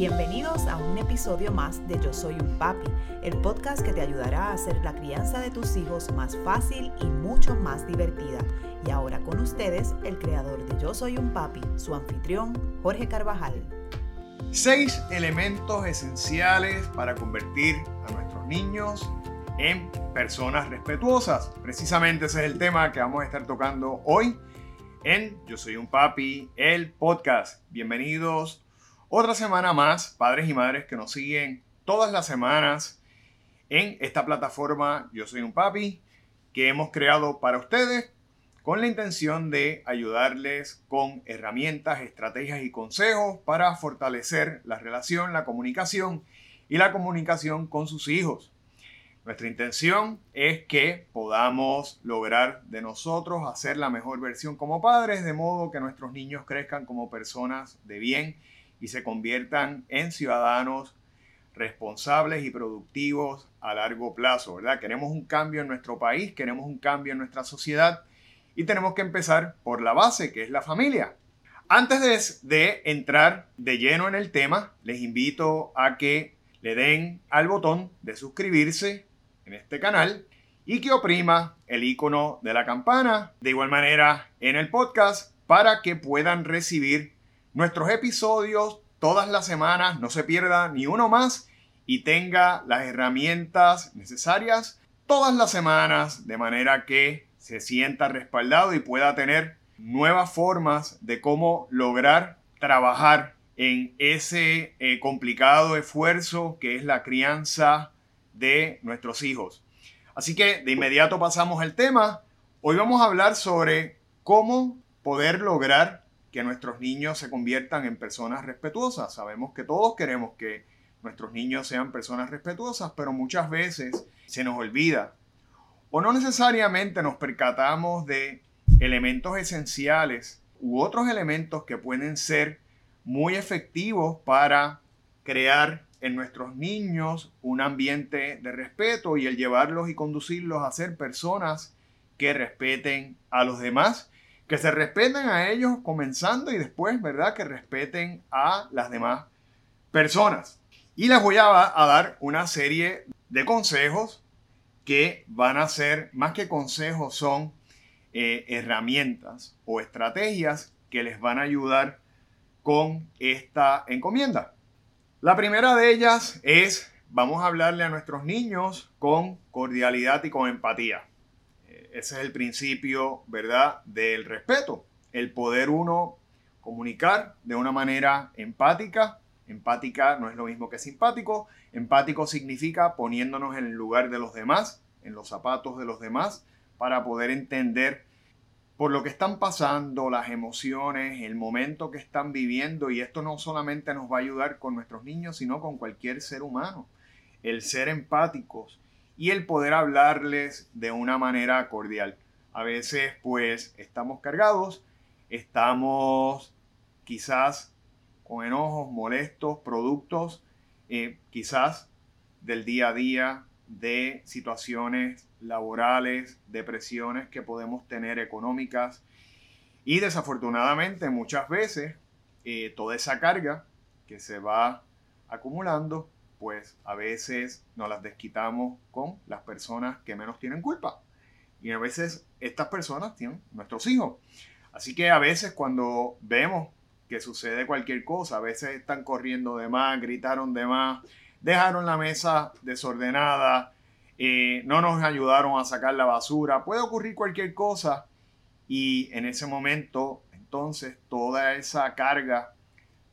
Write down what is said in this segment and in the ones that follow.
Bienvenidos a un episodio más de Yo Soy un Papi, el podcast que te ayudará a hacer la crianza de tus hijos más fácil y mucho más divertida. Y ahora con ustedes, el creador de Yo Soy un Papi, su anfitrión, Jorge Carvajal. Seis elementos esenciales para convertir a nuestros niños en personas respetuosas. Precisamente ese es el tema que vamos a estar tocando hoy en Yo Soy un Papi, el podcast. Bienvenidos otra semana más, padres y madres que nos siguen todas las semanas en esta plataforma Yo Soy un Papi, que hemos creado para ustedes con la intención de ayudarles con herramientas, estrategias y consejos para fortalecer la relación, la comunicación y la comunicación con sus hijos. Nuestra intención es que podamos lograr de nosotros hacer la mejor versión como padres, de modo que nuestros niños crezcan como personas de bien y se conviertan en ciudadanos responsables y productivos a largo plazo, ¿verdad? Queremos un cambio en nuestro país, queremos un cambio en nuestra sociedad y tenemos que empezar por la base, que es la familia. Antes de, de entrar de lleno en el tema, les invito a que le den al botón de suscribirse en este canal y que oprima el icono de la campana, de igual manera en el podcast, para que puedan recibir nuestros episodios todas las semanas, no se pierda ni uno más y tenga las herramientas necesarias todas las semanas de manera que se sienta respaldado y pueda tener nuevas formas de cómo lograr trabajar en ese eh, complicado esfuerzo que es la crianza de nuestros hijos. Así que de inmediato pasamos al tema. Hoy vamos a hablar sobre cómo poder lograr que nuestros niños se conviertan en personas respetuosas. Sabemos que todos queremos que nuestros niños sean personas respetuosas, pero muchas veces se nos olvida o no necesariamente nos percatamos de elementos esenciales u otros elementos que pueden ser muy efectivos para crear en nuestros niños un ambiente de respeto y el llevarlos y conducirlos a ser personas que respeten a los demás que se respeten a ellos comenzando y después, ¿verdad? Que respeten a las demás personas. Y les voy a, dar una serie de consejos que van a ser, más que consejos, son eh, herramientas o estrategias que les van a ayudar con esta encomienda. La primera de ellas es, vamos a hablarle a nuestros niños con cordialidad y con empatía ese es el principio, ¿verdad?, del respeto. El poder uno comunicar de una manera empática. Empática no es lo mismo que simpático. Empático significa poniéndonos en el lugar de los demás, en los zapatos de los demás, para poder entender por lo que están pasando, las emociones, el momento que están viviendo. Y esto no solamente nos va a ayudar con nuestros niños, sino con cualquier ser humano. El ser empáticos y el poder hablarles de una manera cordial. A veces pues estamos cargados, estamos quizás con enojos, molestos, productos eh, quizás del día a día, de situaciones laborales, depresiones que podemos tener económicas y desafortunadamente muchas veces eh, toda esa carga que se va acumulando pues a veces nos las desquitamos con las personas que menos tienen culpa. Y a veces estas personas tienen nuestros hijos. Así que a veces cuando vemos que sucede cualquier cosa, a veces están corriendo de más, gritaron de más, dejaron la mesa desordenada, eh, no nos ayudaron a sacar la basura, puede ocurrir cualquier cosa y en ese momento entonces toda esa carga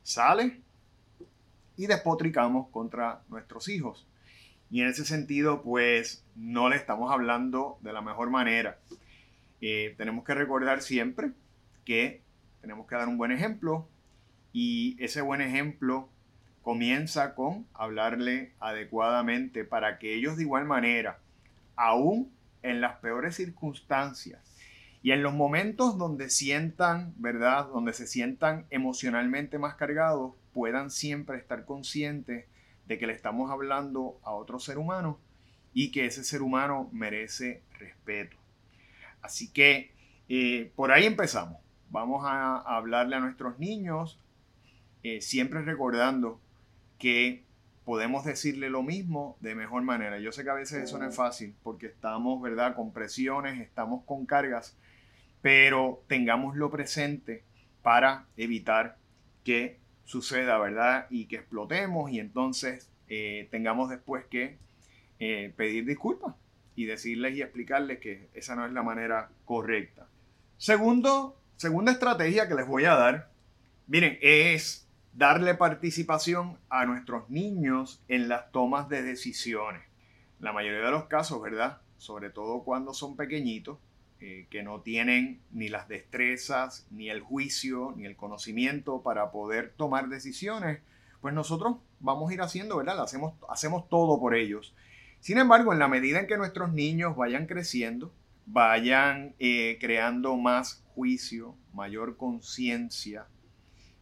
sale y despotricamos contra nuestros hijos. Y en ese sentido, pues no le estamos hablando de la mejor manera. Eh, tenemos que recordar siempre que tenemos que dar un buen ejemplo y ese buen ejemplo comienza con hablarle adecuadamente para que ellos de igual manera, aún en las peores circunstancias y en los momentos donde sientan, ¿verdad? Donde se sientan emocionalmente más cargados, puedan siempre estar conscientes de que le estamos hablando a otro ser humano y que ese ser humano merece respeto. Así que eh, por ahí empezamos. Vamos a hablarle a nuestros niños, eh, siempre recordando que podemos decirle lo mismo de mejor manera. Yo sé que a veces eso no es fácil porque estamos, ¿verdad?, con presiones, estamos con cargas, pero tengámoslo presente para evitar que suceda, ¿verdad? Y que explotemos y entonces eh, tengamos después que eh, pedir disculpas y decirles y explicarles que esa no es la manera correcta. Segundo, segunda estrategia que les voy a dar, miren, es darle participación a nuestros niños en las tomas de decisiones. La mayoría de los casos, ¿verdad? Sobre todo cuando son pequeñitos, eh, que no tienen ni las destrezas, ni el juicio, ni el conocimiento para poder tomar decisiones, pues nosotros vamos a ir haciendo, ¿verdad? Hacemos, hacemos todo por ellos. Sin embargo, en la medida en que nuestros niños vayan creciendo, vayan eh, creando más juicio, mayor conciencia,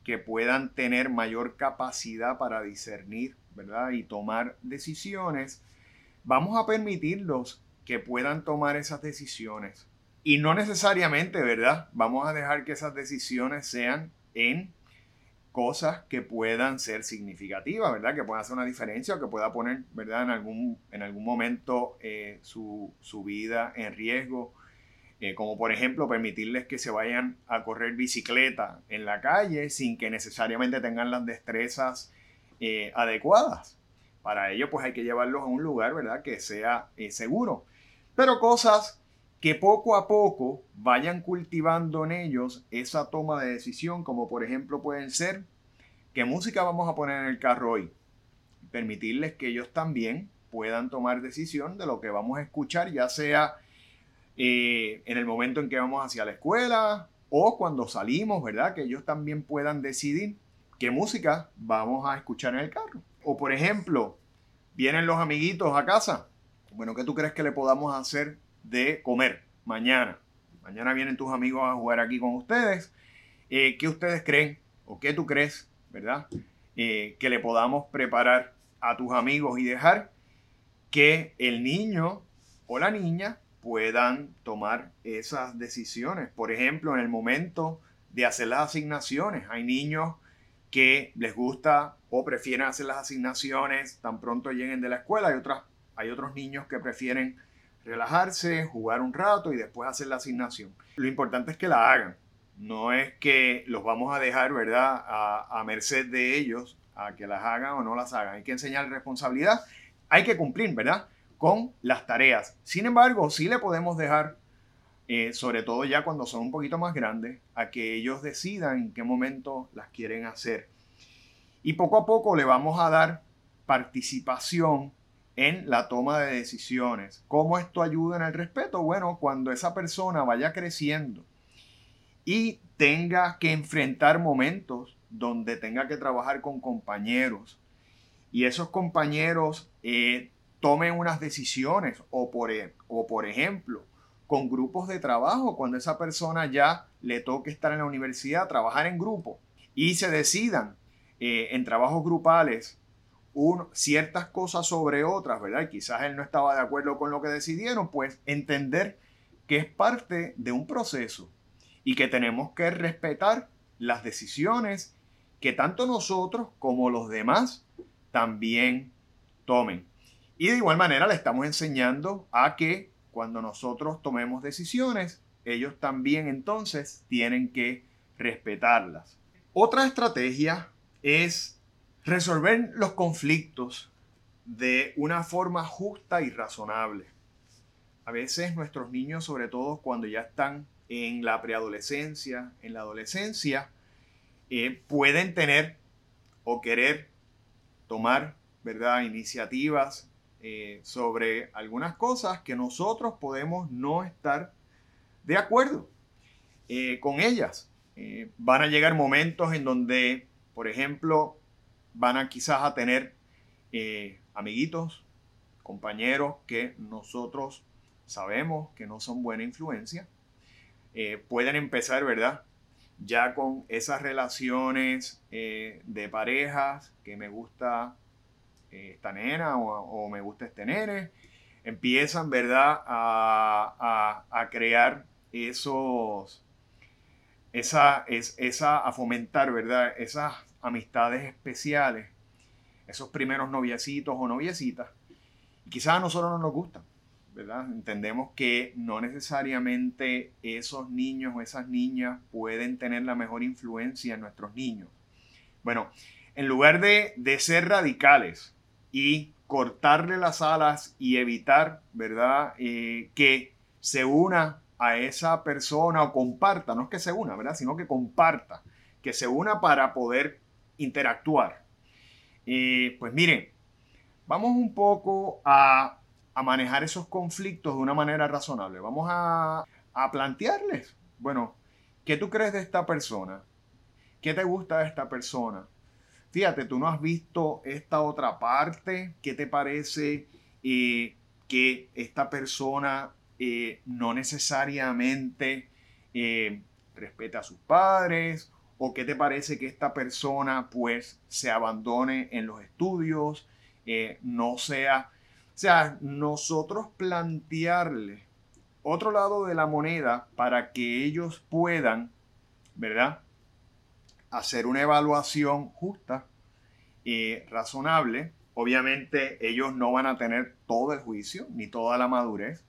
que puedan tener mayor capacidad para discernir, ¿verdad? Y tomar decisiones, vamos a permitirlos que puedan tomar esas decisiones. Y no necesariamente, ¿verdad? Vamos a dejar que esas decisiones sean en cosas que puedan ser significativas, ¿verdad? Que puedan hacer una diferencia o que pueda poner, ¿verdad? En algún, en algún momento eh, su, su vida en riesgo eh, como por ejemplo permitirles que se vayan a correr bicicleta en la calle sin que necesariamente tengan las destrezas eh, adecuadas. Para ello pues hay que llevarlos a un lugar, ¿verdad? Que sea eh, seguro. Pero cosas que poco a poco vayan cultivando en ellos esa toma de decisión, como por ejemplo pueden ser, ¿qué música vamos a poner en el carro hoy? Permitirles que ellos también puedan tomar decisión de lo que vamos a escuchar, ya sea eh, en el momento en que vamos hacia la escuela o cuando salimos, ¿verdad? Que ellos también puedan decidir qué música vamos a escuchar en el carro. O por ejemplo, vienen los amiguitos a casa. Bueno, ¿qué tú crees que le podamos hacer de comer mañana? Mañana vienen tus amigos a jugar aquí con ustedes. Eh, ¿Qué ustedes creen o qué tú crees, verdad? Eh, que le podamos preparar a tus amigos y dejar que el niño o la niña puedan tomar esas decisiones. Por ejemplo, en el momento de hacer las asignaciones, hay niños que les gusta o prefieren hacer las asignaciones tan pronto lleguen de la escuela. Hay, otras, hay otros niños que prefieren relajarse, jugar un rato y después hacer la asignación. Lo importante es que la hagan. No es que los vamos a dejar, ¿verdad?, a, merced de ellos, a que las hagan o no las hagan. Hay que enseñar responsabilidad. Hay que cumplir, ¿verdad? con las tareas. Sin embargo, sí le podemos dejar, eh, sobre todo ya cuando son un poquito más grandes, a que ellos decidan en qué momento las quieren hacer. Y poco a poco le vamos a dar participación en la toma de decisiones. ¿Cómo esto ayuda en el respeto? Bueno, cuando esa persona vaya creciendo y tenga que enfrentar momentos donde tenga que trabajar con compañeros y esos compañeros eh, tomen unas decisiones o por, e, o por ejemplo, con grupos de trabajo, cuando esa persona ya le toque estar en la universidad, trabajar en grupo y se decidan eh, en trabajos grupales ciertas cosas sobre otras, ¿verdad? quizás él no estaba de acuerdo con lo que decidieron, pues entender que es parte de un proceso y que tenemos que respetar las decisiones que tanto nosotros como los demás también tomen. Y de igual manera le estamos enseñando a que cuando nosotros tomemos decisiones, ellos también entonces tienen que respetarlas. Otra estrategia es resolver los conflictos de una forma justa y razonable. A veces nuestros niños, sobre todo cuando ya están en la preadolescencia, en la adolescencia, eh, pueden tener o querer tomar ¿verdad? iniciativas eh, sobre algunas cosas que nosotros podemos no estar de acuerdo eh, con ellas. Van a llegar momentos en donde, por ejemplo, van a quizás a tener amiguitos, compañeros que nosotros sabemos que no son buena influencia. pueden empezar, ¿verdad? Ya con esas relaciones de parejas que me gusta esta nena o, me gusta este nene. Empiezan, ¿verdad?, a, crear esos, esa, es, esa, a fomentar, ¿verdad?, esas amistades especiales esos primeros noviecitos o noviecitas. Y quizás a nosotros no nos gustan, ¿verdad? Entendemos que no necesariamente esos niños o esas niñas pueden tener la mejor influencia en nuestros niños. Bueno, en lugar de, de ser radicales y cortarle las alas y evitar, ¿verdad? Eh, que se una a esa persona o comparta, no es que se una, ¿verdad? Sino que comparta, que se una para poder interactuar. Eh, pues miren, vamos un poco a, manejar esos conflictos de una manera razonable. Vamos a, a plantearles, bueno, ¿qué tú crees de esta persona? ¿Qué te gusta de esta persona? Fíjate, tú no has visto esta otra parte. ¿Qué te parece eh, que esta persona eh, no necesariamente respeta a sus padres? ¿O qué te parece que esta persona pues se abandone en los estudios? no sea... O sea, nosotros plantearle otro lado de la moneda para que ellos puedan, ¿verdad? hacer una evaluación justa y razonable. Obviamente ellos no van a tener todo el juicio ni toda la madurez,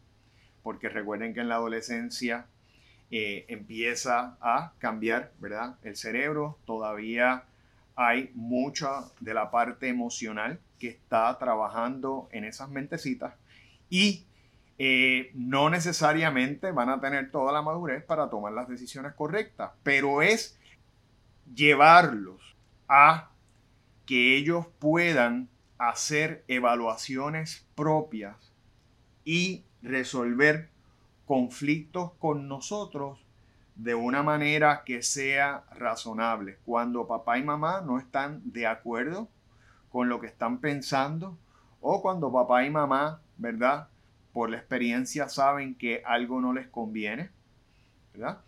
porque recuerden que en la adolescencia eh, empieza a cambiar, ¿verdad? El cerebro todavía hay mucha de la parte emocional que está trabajando en esas mentecitas y eh, no necesariamente van a tener toda la madurez para tomar las decisiones correctas, pero es llevarlos a que ellos puedan hacer evaluaciones propias y resolver conflictos con nosotros de una manera que sea razonable. Cuando papá y mamá no están de acuerdo con lo que están pensando o cuando papá y mamá, ¿verdad? Por la experiencia saben que algo no les conviene, ¿verdad?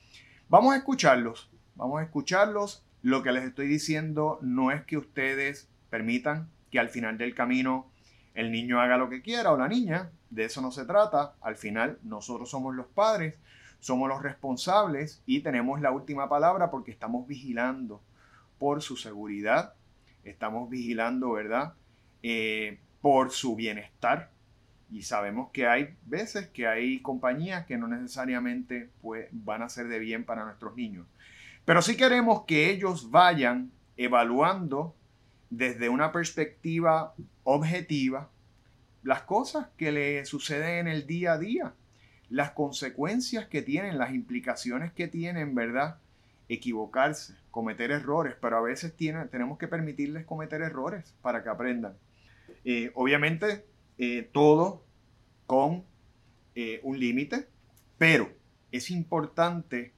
Vamos a escucharlos, vamos a escucharlos lo que les estoy diciendo no es que ustedes permitan que al final del camino el niño haga lo que quiera o la niña. De eso no se trata. Al final nosotros somos los padres, somos los responsables y tenemos la última palabra porque estamos vigilando por su seguridad, estamos vigilando, ¿verdad? Eh, por su bienestar. Y sabemos que hay veces que hay compañías que no necesariamente pues, van a ser de bien para nuestros niños. Pero sí queremos que ellos vayan evaluando desde una perspectiva objetiva las cosas que le suceden en el día a día, las consecuencias que tienen, las implicaciones que tienen, ¿verdad? Equivocarse, cometer errores, pero a veces tenemos que permitirles cometer errores para que aprendan. Eh, obviamente, eh, todo con eh, un límite, pero es importante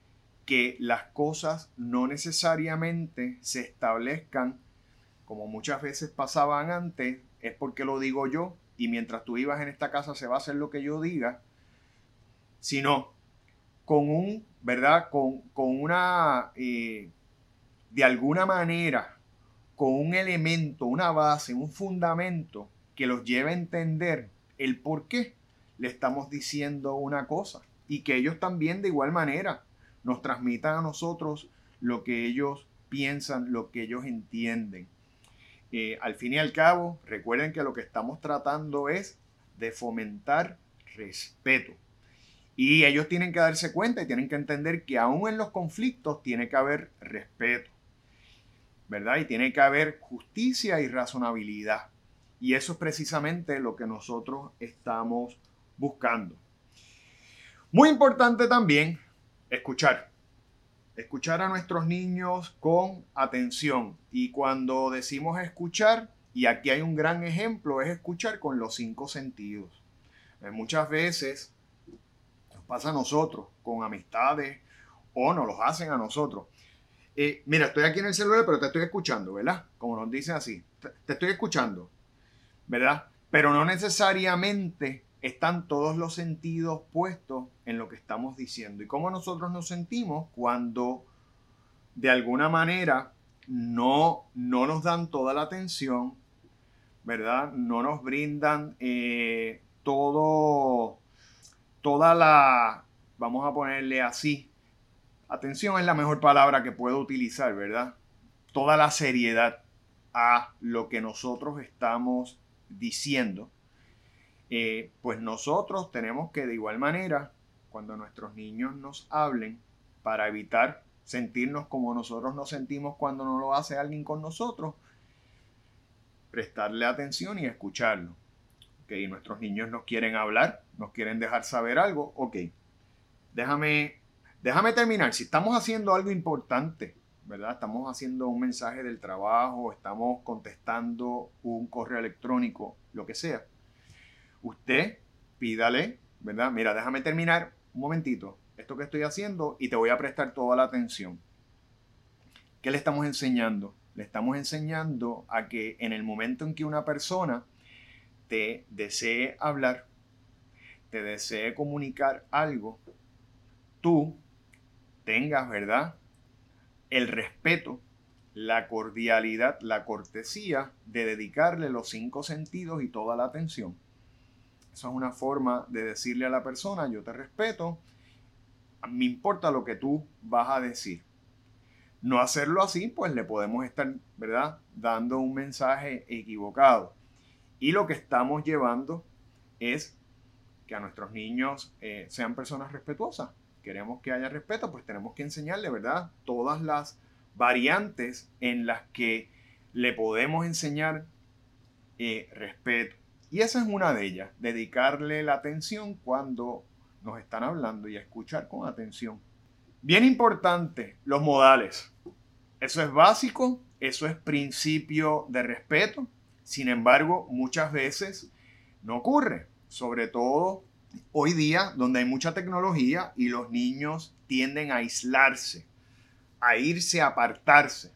que las cosas no necesariamente se establezcan como muchas veces pasaban antes, es porque lo digo yo y mientras tú ibas en esta casa se va a hacer lo que yo diga, sino con un, ¿verdad? Con, con una, eh, de alguna manera, con un elemento, una base, un fundamento que los lleve a entender el por qué le estamos diciendo una cosa y que ellos también de igual manera nos transmitan a nosotros lo que ellos piensan, lo que ellos entienden. Eh, al fin y al cabo, recuerden que lo que estamos tratando es de fomentar respeto. Y ellos tienen que darse cuenta y tienen que entender que aún en los conflictos tiene que haber respeto, ¿verdad? Y tiene que haber justicia y razonabilidad. Y eso es precisamente lo que nosotros estamos buscando. Muy importante también escuchar. Escuchar a nuestros niños con atención. Y cuando decimos escuchar, y aquí hay un gran ejemplo, es escuchar con los cinco sentidos. Eh, muchas veces nos pasa a nosotros con amistades o nos los hacen a nosotros. Eh, mira, estoy aquí en el celular, pero te estoy escuchando, ¿verdad? Como nos dicen así, te estoy escuchando, ¿verdad? Pero no necesariamente están todos los sentidos puestos en lo que estamos diciendo. Y cómo nosotros nos sentimos cuando de alguna manera no, no nos dan toda la atención, ¿verdad? No nos brindan eh, todo, toda la, vamos a ponerle así, atención es la mejor palabra que puedo utilizar, ¿verdad? Toda la seriedad a lo que nosotros estamos diciendo, eh, pues nosotros tenemos que de igual manera, cuando nuestros niños nos hablen, para evitar sentirnos como nosotros nos sentimos cuando no lo hace alguien con nosotros, prestarle atención y escucharlo. Ok, nuestros niños nos quieren hablar, nos quieren dejar saber algo, ok, déjame, déjame terminar. Si estamos haciendo algo importante, ¿verdad? Estamos haciendo un mensaje del trabajo, estamos contestando un correo electrónico, lo que sea. Usted pídale, ¿verdad? Mira, déjame terminar un momentito esto que estoy haciendo y te voy a prestar toda la atención. ¿Qué le estamos enseñando? Le estamos enseñando a que en el momento en que una persona te desee hablar, te desee comunicar algo, tú tengas, ¿verdad? El respeto, la cordialidad, la cortesía de dedicarle los cinco sentidos y toda la atención. Esa es una forma de decirle a la persona, yo te respeto, me importa lo que tú vas a decir. No hacerlo así, pues le podemos estar, ¿verdad?, dando un mensaje equivocado. Y lo que estamos llevando es que a nuestros niños eh, sean personas respetuosas. Queremos que haya respeto, pues tenemos que enseñarle, ¿verdad?, todas las variantes en las que le podemos enseñar eh, respeto. Y esa es una de ellas, dedicarle la atención cuando nos están hablando y escuchar con atención. Bien importante, los modales. Eso es básico, eso es principio de respeto. Sin embargo, muchas veces no ocurre, sobre todo hoy día donde hay mucha tecnología y los niños tienden a aislarse, a irse, a apartarse.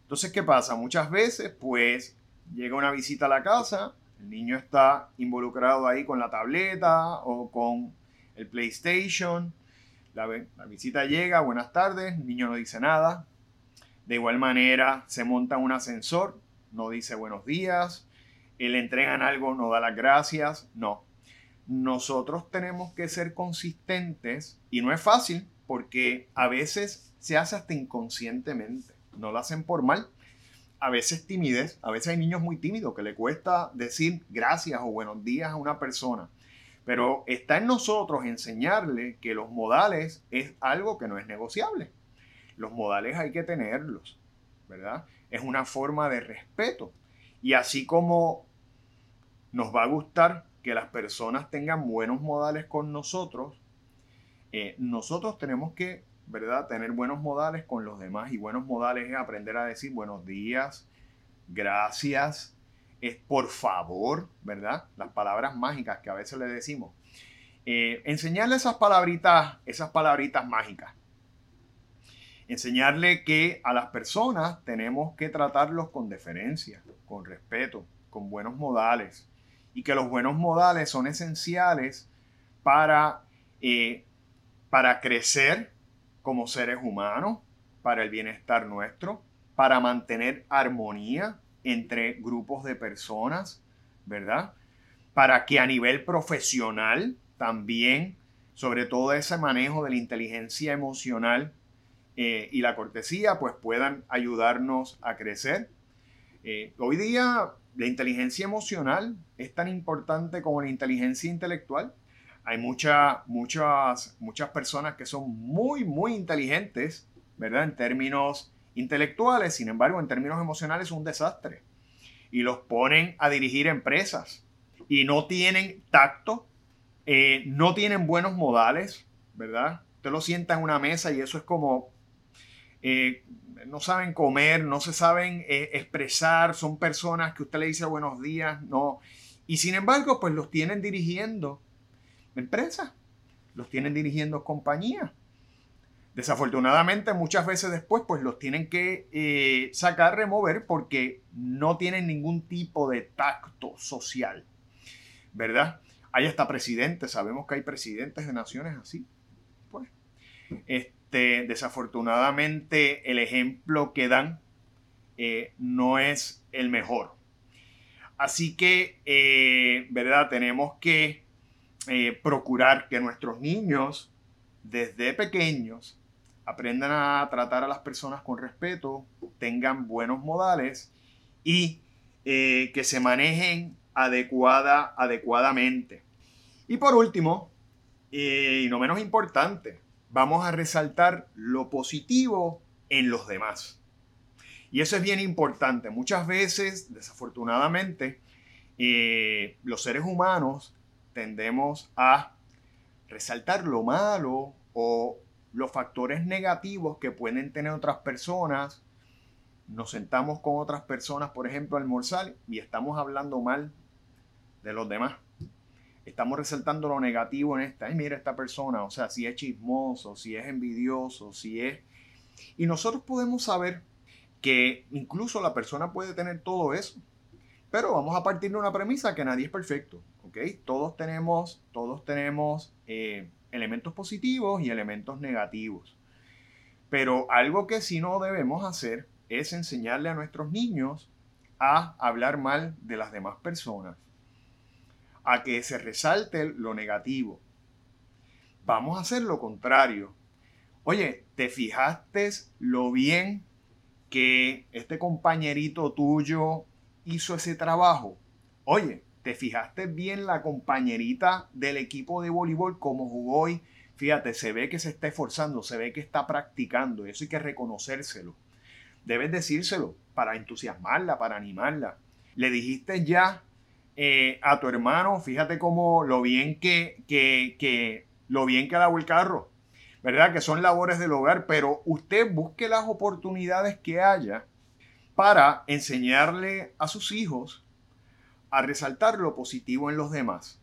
Entonces, ¿qué pasa? Muchas veces, pues, llega una visita a la casa, el niño está involucrado ahí con la tableta o con el PlayStation. La, visita llega, buenas tardes, el niño no dice nada. De igual manera, se monta un ascensor, no dice buenos días. Le entregan algo, no da las gracias. No. Nosotros tenemos que ser consistentes y no es fácil porque a veces se hace hasta inconscientemente. No lo hacen por mal. A veces timidez. A veces hay niños muy tímidos que le cuesta decir gracias o buenos días a una persona. Pero está en nosotros enseñarle que los modales es algo que no es negociable. Los modales hay que tenerlos, ¿verdad? Es una forma de respeto. Y así como nos va a gustar que las personas tengan buenos modales con nosotros, eh, nosotros tenemos que, ¿verdad?, tener buenos modales con los demás. Y buenos modales es aprender a decir buenos días, gracias, es por favor, ¿verdad? Las palabras mágicas que a veces le decimos. Eh, enseñarle esas palabritas, esas palabritas mágicas. Enseñarle que a las personas tenemos que tratarlos con deferencia, con respeto, con buenos modales. Y que los buenos modales son esenciales para, eh, para crecer como seres humanos, para el bienestar nuestro, para mantener armonía entre grupos de personas, ¿verdad? Para que a nivel profesional también, sobre todo ese manejo de la inteligencia emocional eh, y la cortesía, pues puedan ayudarnos a crecer. Eh, hoy día la inteligencia emocional es tan importante como la inteligencia intelectual. Hay muchas, muchas, muchas personas que son muy, muy inteligentes, ¿verdad? En términos intelectuales, sin embargo, en términos emocionales es un desastre. Y los ponen a dirigir empresas y no tienen tacto, eh, no tienen buenos modales, ¿verdad? Usted lo sienta en una mesa y eso es como, eh, no saben comer, no se saben eh, expresar, son personas que usted le dice buenos días, no. Y sin embargo, pues los tienen dirigiendo empresas, los tienen dirigiendo compañías. Desafortunadamente, muchas veces después, pues los tienen que eh, sacar, remover, porque no tienen ningún tipo de tacto social, ¿verdad? Hay hasta presidentes, sabemos que hay presidentes de naciones así. Pues, este, desafortunadamente, el ejemplo que dan eh, no es el mejor. Así que, eh, ¿verdad? Tenemos que procurar que nuestros niños, desde pequeños, aprendan a tratar a las personas con respeto, tengan buenos modales y eh, que se manejen adecuada, adecuadamente. Y por último, eh, y no menos importante, vamos a resaltar lo positivo en los demás. Y eso es bien importante. Muchas veces, desafortunadamente, eh, los seres humanos tendemos a resaltar lo malo o los factores negativos que pueden tener otras personas. Nos sentamos con otras personas, por ejemplo, al almorzar y estamos hablando mal de los demás. Estamos resaltando lo negativo en esta. Ay, mira esta persona, o sea, si es chismoso, si es envidioso, si es... Y nosotros podemos saber que incluso la persona puede tener todo eso. Pero vamos a partir de una premisa que nadie es perfecto, ¿ok? Todos tenemos, todos tenemos eh, elementos positivos y elementos negativos. Pero algo que sí no debemos hacer es enseñarle a nuestros niños a hablar mal de las demás personas, a que se resalte lo negativo. Vamos a hacer lo contrario. Oye, ¿te fijaste lo bien que este compañerito tuyo hizo ese trabajo? Oye, ¿Te fijaste bien la compañerita del equipo de voleibol como jugó hoy? Fíjate, se ve que se está esforzando, se ve que está practicando. Eso hay que reconocérselo. Debes decírselo para entusiasmarla, para animarla. Le dijiste ya eh, a tu hermano, fíjate cómo lo bien que, que, que lo bien que dado el carro. ¿Verdad? Que son labores del hogar, pero usted busque las oportunidades que haya para enseñarle a sus hijos a resaltar lo positivo en los demás.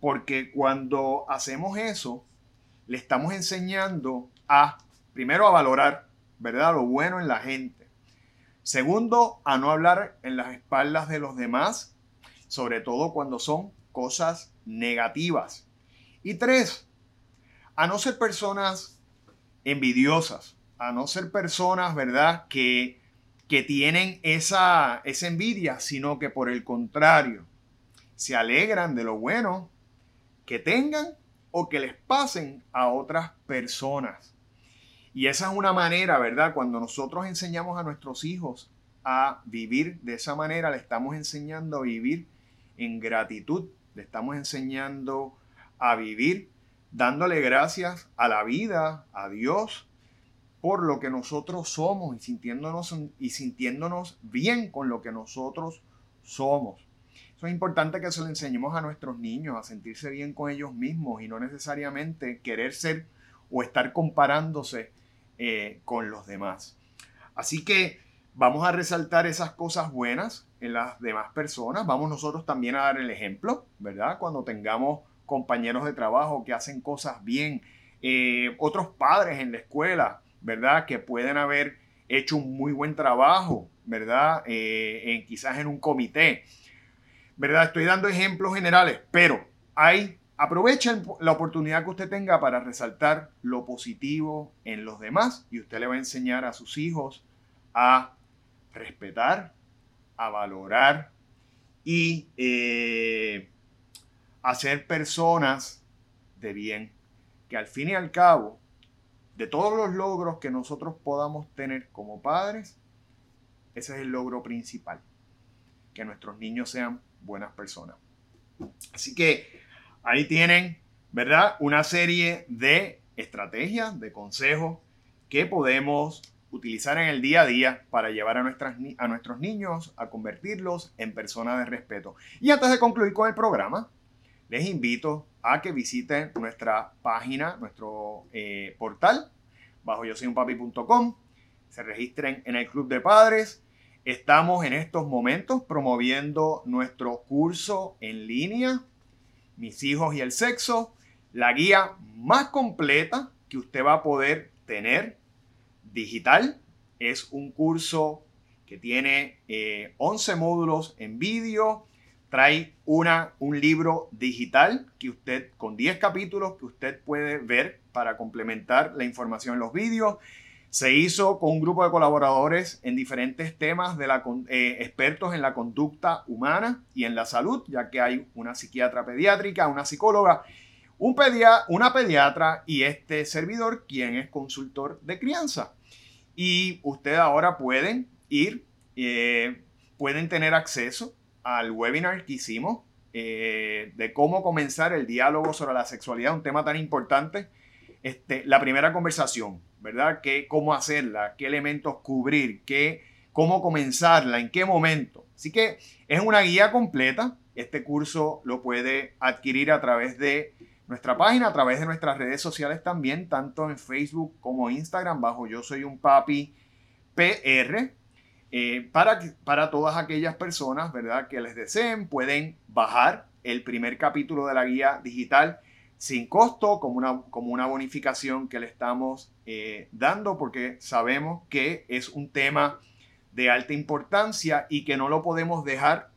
Porque cuando hacemos eso, le estamos enseñando a, primero, a valorar, ¿verdad? Lo bueno en la gente. Segundo, a no hablar en las espaldas de los demás, sobre todo cuando son cosas negativas. Y tres, a no ser personas envidiosas, a no ser personas, ¿verdad? Que que tienen esa, esa envidia, sino que por el contrario, se alegran de lo bueno que tengan o que les pasen a otras personas. Y esa es una manera, ¿verdad? Cuando nosotros enseñamos a nuestros hijos a vivir de esa manera, le estamos enseñando a vivir en gratitud, le estamos enseñando a vivir dándole gracias a la vida, a Dios, por lo que nosotros somos y sintiéndonos, y sintiéndonos bien con lo que nosotros somos. Eso es importante que se lo enseñemos a nuestros niños, a sentirse bien con ellos mismos y no necesariamente querer ser o estar comparándose eh, con los demás. Así que vamos a resaltar esas cosas buenas en las demás personas. Vamos nosotros también a dar el ejemplo, ¿verdad? Cuando tengamos compañeros de trabajo que hacen cosas bien, eh, otros padres en la escuela ¿verdad? Que pueden haber hecho un muy buen trabajo, ¿verdad? Eh, en, quizás en un comité, ¿verdad? Estoy dando ejemplos generales, pero hay, aprovechen la oportunidad que usted tenga para resaltar lo positivo en los demás y usted le va a enseñar a sus hijos a respetar, a valorar y eh, a ser personas de bien, que al fin y al cabo de todos los logros que nosotros podamos tener como padres, ese es el logro principal, que nuestros niños sean buenas personas. Así que ahí tienen, ¿verdad? Una serie de estrategias, de consejos que podemos utilizar en el día a día para llevar a, nuestras, a nuestros niños a convertirlos en personas de respeto. Y antes de concluir con el programa, les invito a que visiten nuestra página, nuestro eh, portal, bajo yo soy un papi.com, se registren en el Club de Padres. Estamos en estos momentos promoviendo nuestro curso en línea, Mis hijos y el sexo, la guía más completa que usted va a poder tener digital. Es un curso que tiene 11 eh, módulos en vídeo, trae una, un libro digital que usted, con 10 capítulos que usted puede ver para complementar la información en los vídeos. Se hizo con un grupo de colaboradores en diferentes temas de la, eh, expertos en la conducta humana y en la salud, ya que hay una psiquiatra pediátrica, una psicóloga, un pedia, una pediatra y este servidor, quien es consultor de crianza. Y usted ahora puede ir eh, pueden tener acceso al webinar que hicimos eh, de cómo comenzar el diálogo sobre la sexualidad, un tema tan importante. Este, la primera conversación, ¿verdad? ¿Qué, ¿Cómo hacerla? ¿Qué elementos cubrir? ¿Qué, ¿Cómo comenzarla? ¿En qué momento? Así que es una guía completa. Este curso lo puede adquirir a través de nuestra página, a través de nuestras redes sociales también, tanto en Facebook como Instagram, bajo Yo Soy un Papi PR. Eh, para, todas aquellas personas, ¿verdad? Que les deseen, pueden bajar el primer capítulo de la guía digital sin costo, como una, como una bonificación que le estamos eh, dando, porque sabemos que es un tema de alta importancia y que no lo podemos dejar,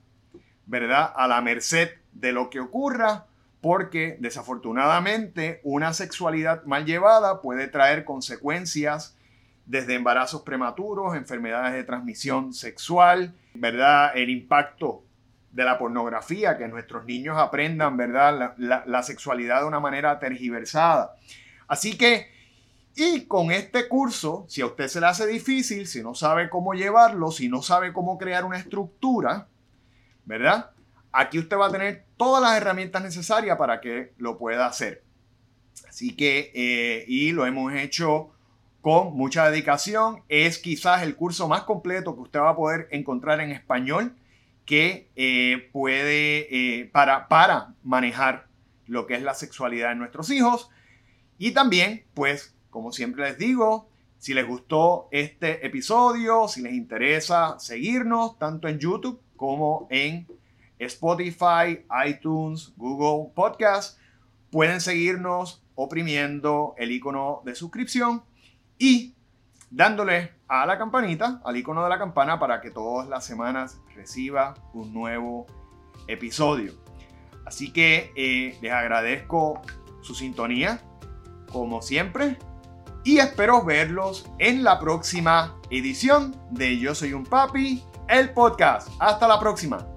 ¿verdad? A la merced de lo que ocurra, porque desafortunadamente una sexualidad mal llevada puede traer consecuencias desde embarazos prematuros, enfermedades de transmisión sexual, ¿verdad? El impacto de la pornografía, que nuestros niños aprendan, ¿verdad? La, sexualidad de una manera tergiversada. Así que, y con este curso, si a usted se le hace difícil, si no sabe cómo llevarlo, si no sabe cómo crear una estructura, ¿verdad? Aquí usted va a tener todas las herramientas necesarias para que lo pueda hacer. Así que, eh, y lo hemos hecho con mucha dedicación. Es quizás el curso más completo que usted va a poder encontrar en español que eh, puede eh, para, para manejar lo que es la sexualidad de nuestros hijos. Y también, pues, como siempre les digo, si les gustó este episodio, si les interesa seguirnos tanto en YouTube como en Spotify, iTunes, Google Podcast, pueden seguirnos oprimiendo el icono de suscripción y dándole a la campanita, al icono de la campana, para que todas las semanas reciba un nuevo episodio. Así que eh, les agradezco su sintonía, como siempre, y espero verlos en la próxima edición de Yo Soy un Papi, el podcast. Hasta la próxima.